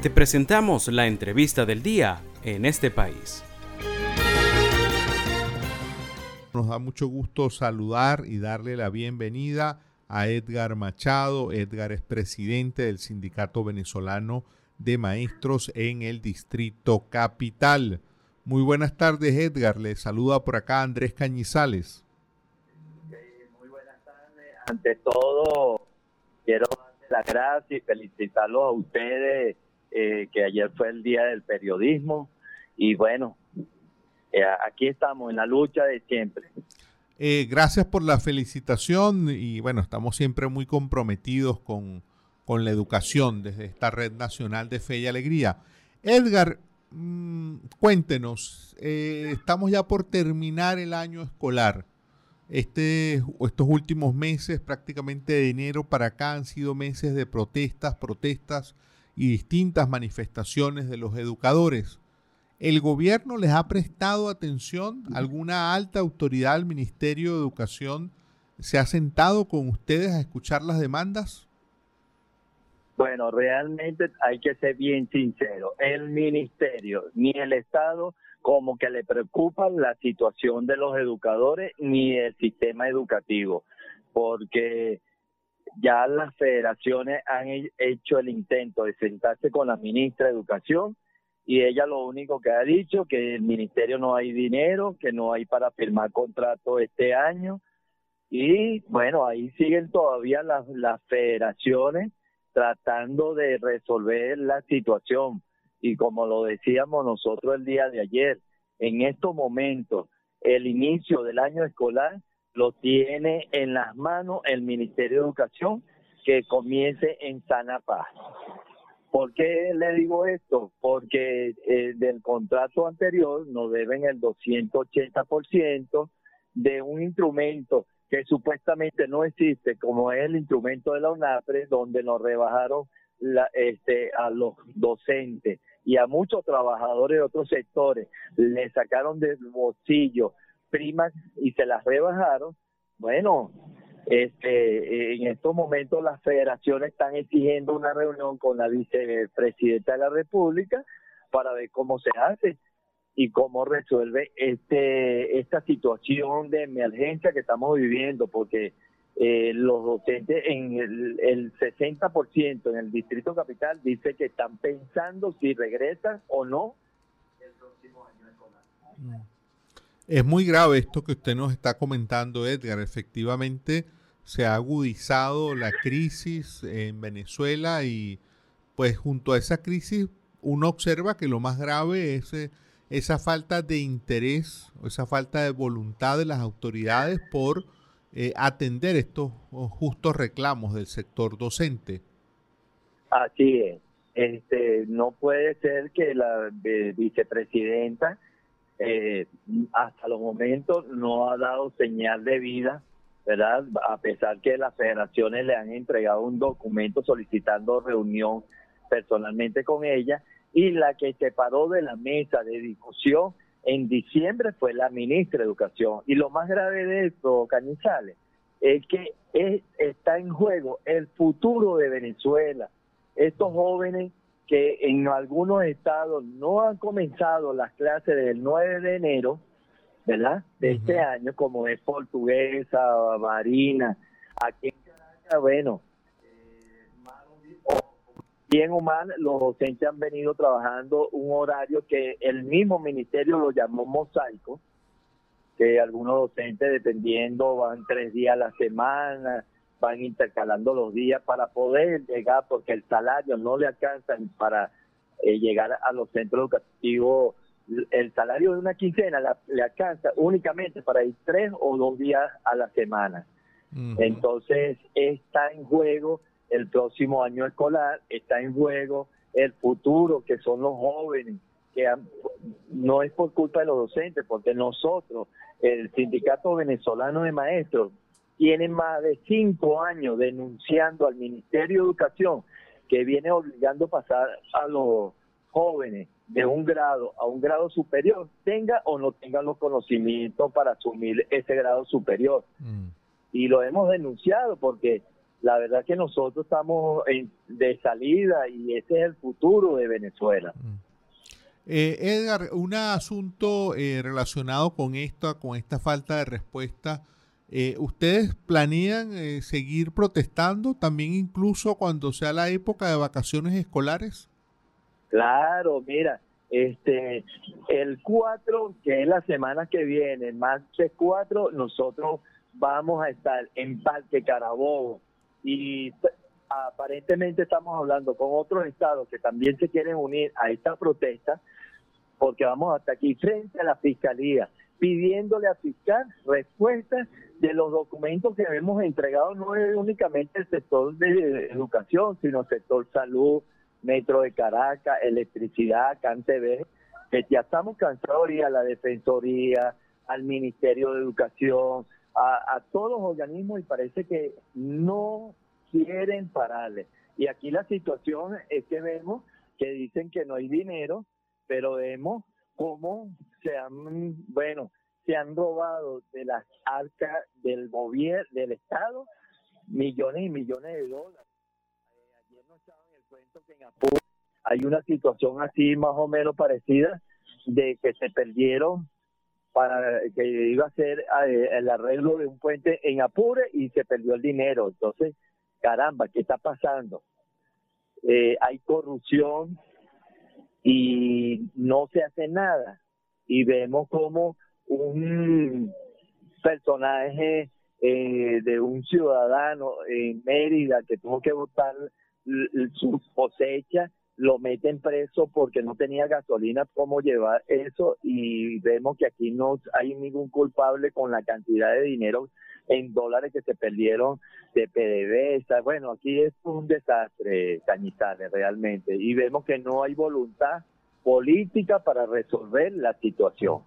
Te presentamos la entrevista del día en este país. Nos da mucho gusto saludar y darle la bienvenida a Edgar Machado. Edgar es presidente del Sindicato Venezolano de Maestros en el Distrito Capital. Muy buenas tardes, Edgar. Le saluda por acá Andrés Cañizales. muy buenas tardes. Ante todo, quiero darle las gracias y felicitarlos a ustedes, eh, que ayer fue el Día del Periodismo. Y bueno, eh, aquí estamos en la lucha de siempre. Eh, gracias por la felicitación y bueno, estamos siempre muy comprometidos con, con la educación desde esta Red Nacional de Fe y Alegría. Edgar, mm, cuéntenos, estamos ya por terminar el año escolar. Este, estos últimos meses, prácticamente de enero para acá, han sido meses de protestas, protestas y distintas manifestaciones de los educadores. ¿El gobierno les ha prestado atención? ¿Alguna alta autoridad del Ministerio de Educación se ha sentado con ustedes a escuchar las demandas? Bueno, realmente hay que ser bien sincero. El ministerio ni el Estado como que le preocupa la situación de los educadores ni el sistema educativo, porque ya las federaciones han hecho el intento de sentarse con la ministra de Educación y ella lo único que ha dicho que el ministerio no hay dinero, que no hay para firmar contrato este año. Y bueno, ahí siguen todavía las, las federaciones tratando de resolver la situación. Y como lo decíamos nosotros el día de ayer, en estos momentos el inicio del año escolar lo tiene en las manos el Ministerio de Educación que comience en sana paz. ¿Por qué le digo esto? Porque eh, del contrato anterior nos deben el 280% de un instrumento que supuestamente no existe, como es el instrumento de la UNAPRE, donde nos rebajaron este, a los docentes y a muchos trabajadores de otros sectores, le sacaron del bolsillo primas y se las rebajaron. Bueno, este, en estos momentos las federaciones están exigiendo una reunión con la vicepresidenta de la República para ver cómo se hace y cómo resuelve este esta situación de emergencia que estamos viviendo, porque eh, los docentes en el, el 60% en el Distrito Capital dice que están pensando si regresan o no el próximo año escolar. Es muy grave esto que usted nos está comentando, Edgar. Efectivamente, se ha agudizado la crisis en Venezuela y pues junto a esa crisis uno observa que lo más grave es eh, esa falta de interés o esa falta de voluntad de las autoridades por eh, atender estos justos reclamos del sector docente. Así es. Este, no puede ser que la vicepresidenta eh, hasta los momentos no ha dado señal de vida ¿verdad? A pesar que las federaciones le han entregado un documento solicitando reunión personalmente con ella y la que se paró de la mesa de discusión en diciembre fue la ministra de Educación. Y lo más grave de esto, Cañizales, es que está en juego el futuro de Venezuela. Estos jóvenes que en algunos estados no han comenzado las clases del 9 de enero, ¿verdad? De este año, como es portuguesa, marina. Aquí en Caracas, bueno, bien o mal, los docentes han venido trabajando un horario que el mismo ministerio lo llamó mosaico, que algunos docentes, dependiendo, van tres días a la semana, van intercalando los días para poder llegar, porque el salario no le alcanza para eh, llegar a los centros educativos el salario de una quincena le alcanza únicamente para ir tres o dos días a la semana. Entonces está en juego el próximo año escolar, está en juego el futuro que son los jóvenes, que no es por culpa de los docentes, porque nosotros, el Sindicato Venezolano de Maestros, tiene más de cinco años denunciando al Ministerio de Educación que viene obligando a pasar a los jóvenes de un grado a un grado superior, tenga o no tenga los conocimientos para asumir ese grado superior. Mm. Y lo hemos denunciado porque la verdad que nosotros estamos de salida y ese es el futuro de Venezuela. Mm. Eh, Edgar, un asunto eh, relacionado con esta, con esta falta de respuesta. Eh, ¿Ustedes planean seguir protestando también incluso cuando sea la época de vacaciones escolares? Claro, mira, este, el 4, que es la semana que viene, de 4, nosotros vamos a estar en Parque Carabobo y aparentemente estamos hablando con otros estados que también se quieren unir a esta protesta porque vamos hasta aquí frente a la fiscalía pidiéndole a fiscal respuestas de los documentos que hemos entregado no es únicamente el sector de educación, sino el sector salud, Metro de Caracas, electricidad, CanTV, que ya estamos cansados a la Defensoría, al Ministerio de Educación, a, todos los organismos y parece que no quieren pararle. Y aquí la situación es que vemos que dicen que no hay dinero, pero vemos cómo se han, bueno, se han robado de las arcas del gobierno, del Estado, millones y millones de dólares. Eh, ayer nos echaban el cuento que en Apure hay una situación así más o menos parecida de que se perdieron para que iba a ser eh, el arreglo de un puente en Apure y se perdió el dinero. Entonces, caramba, ¿qué está pasando? Eh, hay corrupción y no se hace nada. Y vemos como un personaje eh, de un ciudadano en Mérida que tuvo que votar su cosecha lo meten preso porque no tenía gasolina cómo llevar eso y vemos que aquí no hay ningún culpable con la cantidad de dinero en dólares que se perdieron de PDVSA. Bueno, aquí es un desastre, Cañizales, realmente. Y vemos que no hay voluntad política para resolver la situación.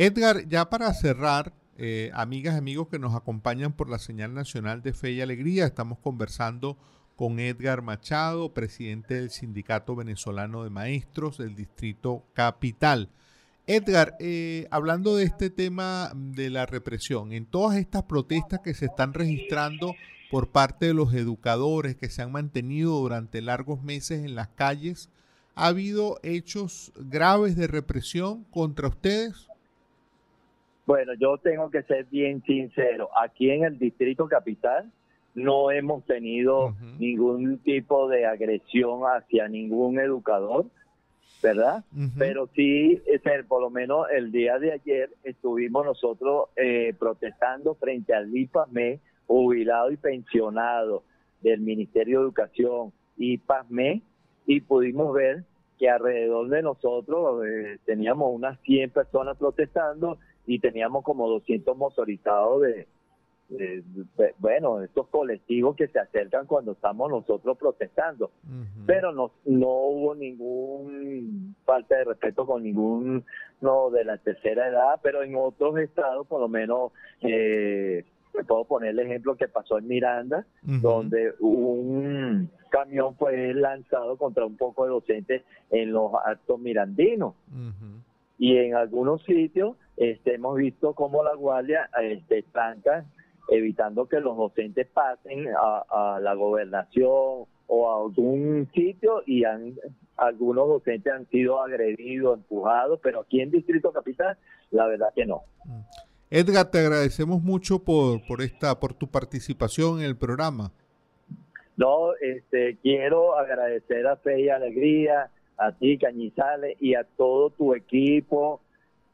Edgar, ya para cerrar, eh, amigas y amigos que nos acompañan por la señal nacional de Fe y Alegría, estamos conversando con Edgar Machado, presidente del Sindicato Venezolano de Maestros del Distrito Capital. Edgar, eh, hablando de este tema de la represión, en todas estas protestas que se están registrando por parte de los educadores que se han mantenido durante largos meses en las calles, ¿ha habido hechos graves de represión contra ustedes? Bueno, yo tengo que ser bien sincero. Aquí en el Distrito Capital no hemos tenido ningún tipo de agresión hacia ningún educador, ¿verdad? Pero sí, por lo menos el día de ayer estuvimos nosotros eh, protestando frente al IPASME, jubilado y pensionado del Ministerio de Educación y PASME, y pudimos ver que alrededor de nosotros eh, teníamos unas 100 personas protestando y teníamos como 200 motorizados de, bueno, estos colectivos que se acercan cuando estamos nosotros protestando, pero no, no hubo ningún falta de respeto con ningún no de la tercera edad, pero en otros estados, por lo menos, eh, puedo poner el ejemplo que pasó en Miranda, donde un camión fue lanzado contra un poco de docentes en los actos mirandinos. Y en algunos sitios este, hemos visto cómo la guardia este, tranca evitando que los docentes pasen a, la gobernación o a algún sitio y han, algunos docentes han sido agredidos, empujados, pero aquí en Distrito Capital la verdad que no. Mm. Edgar, te agradecemos mucho por, por esta por tu participación en el programa. No, este quiero agradecer a Fe y Alegría, a ti Cañizales y a todo tu equipo,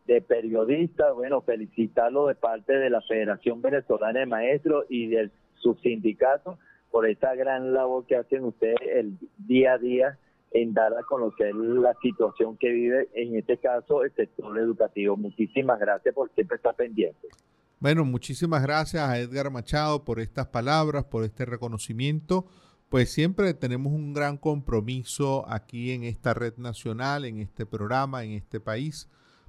de periodistas, bueno, felicitarlo de parte de la Federación Venezolana de Maestros y del subsindicato por esta gran labor que hacen ustedes el día a día en dar a conocer la situación que vive, en este caso, el sector educativo. Muchísimas gracias por siempre estar pendiente. Bueno, muchísimas gracias a Edgar Machado por estas palabras, por este reconocimiento. Pues siempre tenemos un gran compromiso aquí en esta red nacional, en este programa, en este país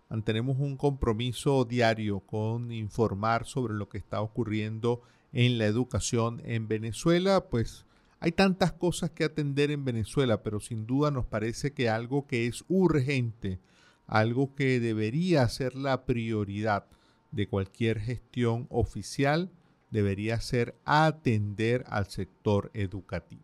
mantenemos un compromiso diario con informar sobre lo que está ocurriendo en la educación en Venezuela, pues hay tantas cosas que atender en Venezuela, pero sin duda nos parece que algo que es urgente, algo que debería ser la prioridad de cualquier gestión oficial, debería ser atender al sector educativo.